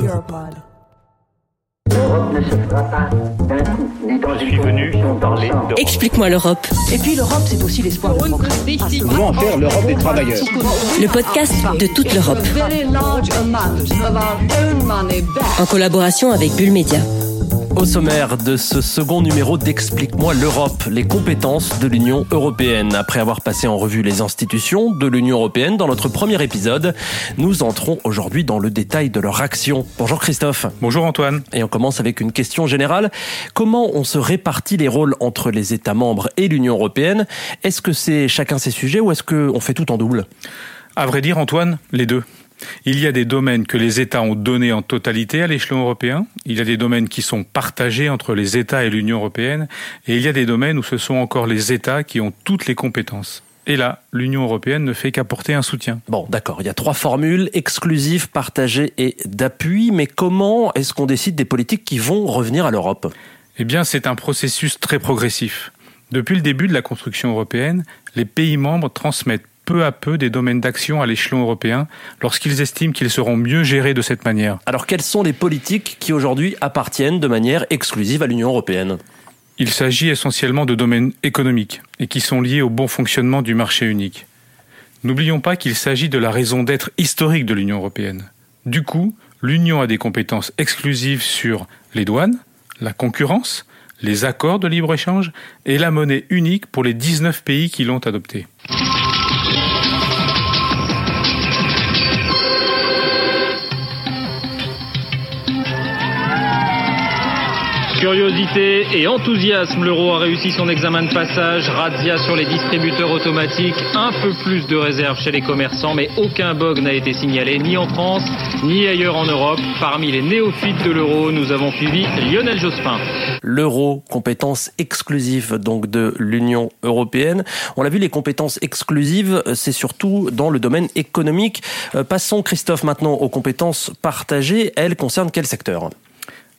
Europod. L'Europe ne se fera pas d'un coup, ni dans une convention d'ensemble. Explique-moi l'Europe. Et puis l'Europe, c'est aussi l'espoir de progrès. Comment en faire l'Europe des travailleurs Le podcast de toute l'Europe. En collaboration avec Bull Media. Au sommaire de ce second numéro d'Explique-moi l'Europe, les compétences de l'Union européenne. Après avoir passé en revue les institutions de l'Union européenne dans notre premier épisode, nous entrons aujourd'hui dans le détail de leur action. Bonjour Christophe. Bonjour Antoine. Et on commence avec une question générale. Comment on se répartit les rôles entre les États membres et l'Union européenne? Est-ce que c'est chacun ses sujets ou est-ce qu'on fait tout en double? À vrai dire Antoine, les deux. Il y a des domaines que les États ont donnés en totalité à l'échelon européen, il y a des domaines qui sont partagés entre les États et l'Union européenne, et il y a des domaines où ce sont encore les États qui ont toutes les compétences. Et là, l'Union européenne ne fait qu'apporter un soutien. Bon, d'accord, il y a trois formules, exclusives, partagées et d'appui, mais comment est-ce qu'on décide des politiques qui vont revenir à l'Europe? Eh bien, c'est un processus très progressif. Depuis le début de la construction européenne, les pays membres transmettent peu à peu des domaines d'action à l'échelon européen lorsqu'ils estiment qu'ils seront mieux gérés de cette manière. Alors quelles sont les politiques qui aujourd'hui appartiennent de manière exclusive à l'Union européenne? Il s'agit essentiellement de domaines économiques et qui sont liés au bon fonctionnement du marché unique. N'oublions pas qu'il s'agit de la raison d'être historique de l'Union européenne. Du coup, l'Union a des compétences exclusives sur les douanes, la concurrence, les accords de libre-échange et la monnaie unique pour les 19 pays qui l'ont adoptée. Curiosité et enthousiasme, l'euro a réussi son examen de passage. Razzia sur les distributeurs automatiques, un peu plus de réserve chez les commerçants, mais aucun bug n'a été signalé ni en France ni ailleurs en Europe. Parmi les néophytes de l'euro, nous avons suivi Lionel Jospin. L'euro, compétence exclusive donc de l'Union européenne. On l'a vu, les compétences exclusives, c'est surtout dans le domaine économique. Euh, passons, Christophe, maintenant aux compétences partagées. Elles concernent quel secteur?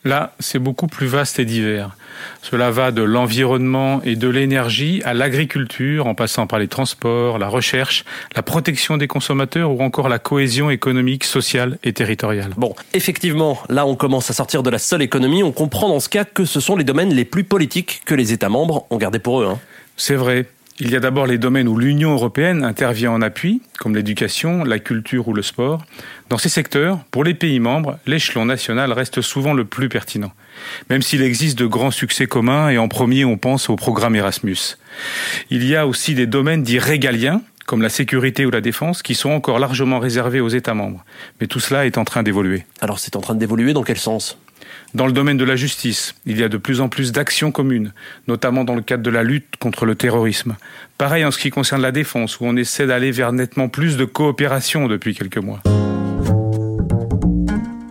Là, c'est beaucoup plus vaste et divers. Cela va de l'environnement et de l'énergie à l'agriculture, en passant par les transports, la recherche, la protection des consommateurs ou encore la cohésion économique, sociale et territoriale. Bon, effectivement, là on commence à sortir de la seule économie. On comprend dans ce cas que ce sont les domaines les plus politiques que les États membres ont gardés pour eux. Hein. C'est vrai. Il y a d'abord les domaines où l'Union européenne intervient en appui, comme l'éducation, la culture ou le sport. Dans ces secteurs, pour les pays membres, l'échelon national reste souvent le plus pertinent, même s'il existe de grands succès communs et en premier on pense au programme Erasmus. Il y a aussi des domaines dits régaliens, comme la sécurité ou la défense, qui sont encore largement réservés aux États membres. Mais tout cela est en train d'évoluer. Alors c'est en train d'évoluer dans quel sens? Dans le domaine de la justice, il y a de plus en plus d'actions communes, notamment dans le cadre de la lutte contre le terrorisme. Pareil en ce qui concerne la défense, où on essaie d'aller vers nettement plus de coopération depuis quelques mois.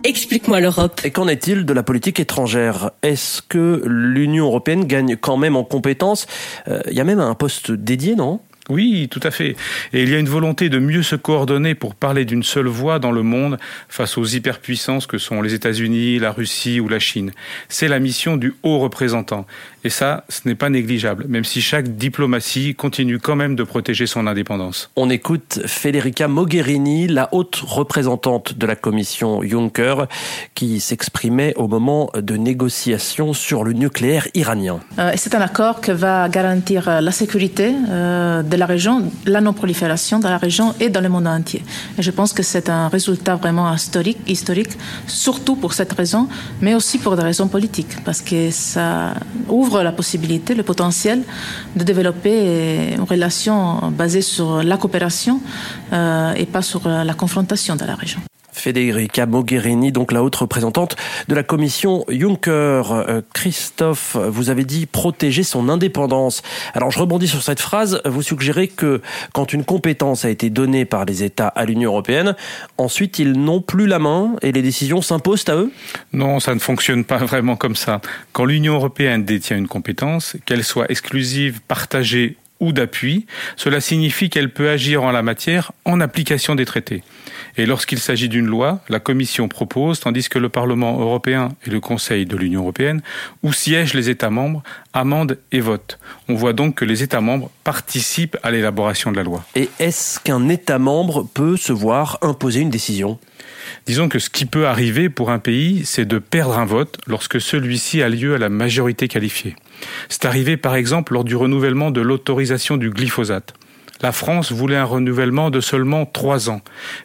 Explique-moi l'Europe. Et qu'en est-il de la politique étrangère? Est-ce que l'Union européenne gagne quand même en compétences? Euh, Il y a même un poste dédié, non? Oui, tout à fait. Et il y a une volonté de mieux se coordonner pour parler d'une seule voix dans le monde face aux hyperpuissances que sont les États-Unis, la Russie ou la Chine. C'est la mission du haut représentant. Et ça, ce n'est pas négligeable, même si chaque diplomatie continue quand même de protéger son indépendance. On écoute Federica Mogherini, la haute représentante de la commission Juncker, qui s'exprimait au moment de négociations sur le nucléaire iranien. Euh, C'est un accord qui va garantir la sécurité euh, de la région, la non-prolifération dans la région et dans le monde entier. Et je pense que c'est un résultat vraiment historique, historique, surtout pour cette raison, mais aussi pour des raisons politiques, parce que ça ouvre la possibilité, le potentiel de développer une relation basée sur la coopération euh, et pas sur la confrontation dans la région. Federica Mogherini, donc la haute représentante de la commission Juncker. Euh, Christophe, vous avez dit protéger son indépendance. Alors je rebondis sur cette phrase. Vous suggérez que quand une compétence a été donnée par les États à l'Union européenne, ensuite ils n'ont plus la main et les décisions s'imposent à eux? Non, ça ne fonctionne pas vraiment comme ça. Quand l'Union européenne détient une compétence, qu'elle soit exclusive, partagée ou d'appui, cela signifie qu'elle peut agir en la matière en application des traités. Et lorsqu'il s'agit d'une loi, la Commission propose, tandis que le Parlement européen et le Conseil de l'Union européenne, où siègent les États membres, amendent et votent. On voit donc que les États membres participent à l'élaboration de la loi. Et est-ce qu'un État membre peut se voir imposer une décision? Disons que ce qui peut arriver pour un pays, c'est de perdre un vote lorsque celui-ci a lieu à la majorité qualifiée. C'est arrivé par exemple lors du renouvellement de l'autorisation du glyphosate. La France voulait un renouvellement de seulement trois ans,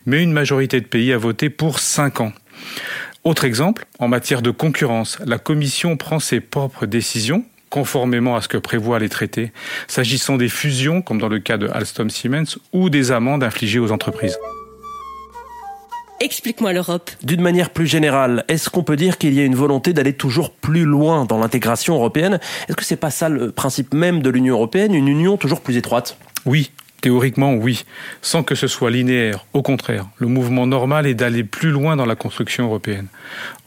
mais une majorité de pays a voté pour cinq ans. Autre exemple, en matière de concurrence, la Commission prend ses propres décisions conformément à ce que prévoient les traités, s'agissant des fusions, comme dans le cas de Alstom Siemens, ou des amendes infligées aux entreprises. Explique-moi l'Europe. D'une manière plus générale, est-ce qu'on peut dire qu'il y a une volonté d'aller toujours plus loin dans l'intégration européenne? Est-ce que c'est pas ça le principe même de l'Union européenne, une union toujours plus étroite? Oui, Théoriquement, oui, sans que ce soit linéaire. Au contraire, le mouvement normal est d'aller plus loin dans la construction européenne.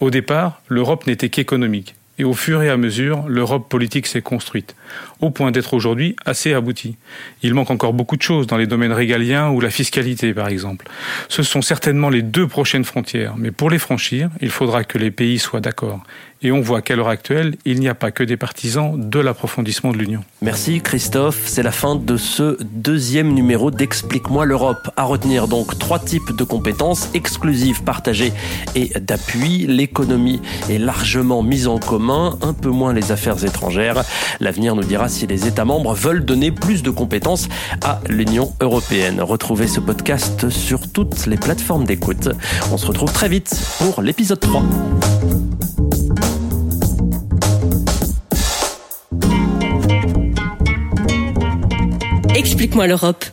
Au départ, l'Europe n'était qu'économique. Et au fur et à mesure, l'Europe politique s'est construite, au point d'être aujourd'hui assez aboutie. Il manque encore beaucoup de choses dans les domaines régaliens ou la fiscalité, par exemple. Ce sont certainement les deux prochaines frontières, mais pour les franchir, il faudra que les pays soient d'accord. Et on voit qu'à l'heure actuelle, il n'y a pas que des partisans de l'approfondissement de l'Union. Merci Christophe. C'est la fin de ce deuxième numéro d'Explique-moi l'Europe. À retenir donc trois types de compétences exclusives, partagées et d'appui. L'économie est largement mise en commun, un peu moins les affaires étrangères. L'avenir nous dira si les États membres veulent donner plus de compétences à l'Union européenne. Retrouvez ce podcast sur toutes les plateformes d'écoute. On se retrouve très vite pour l'épisode 3. Explique-moi l'Europe.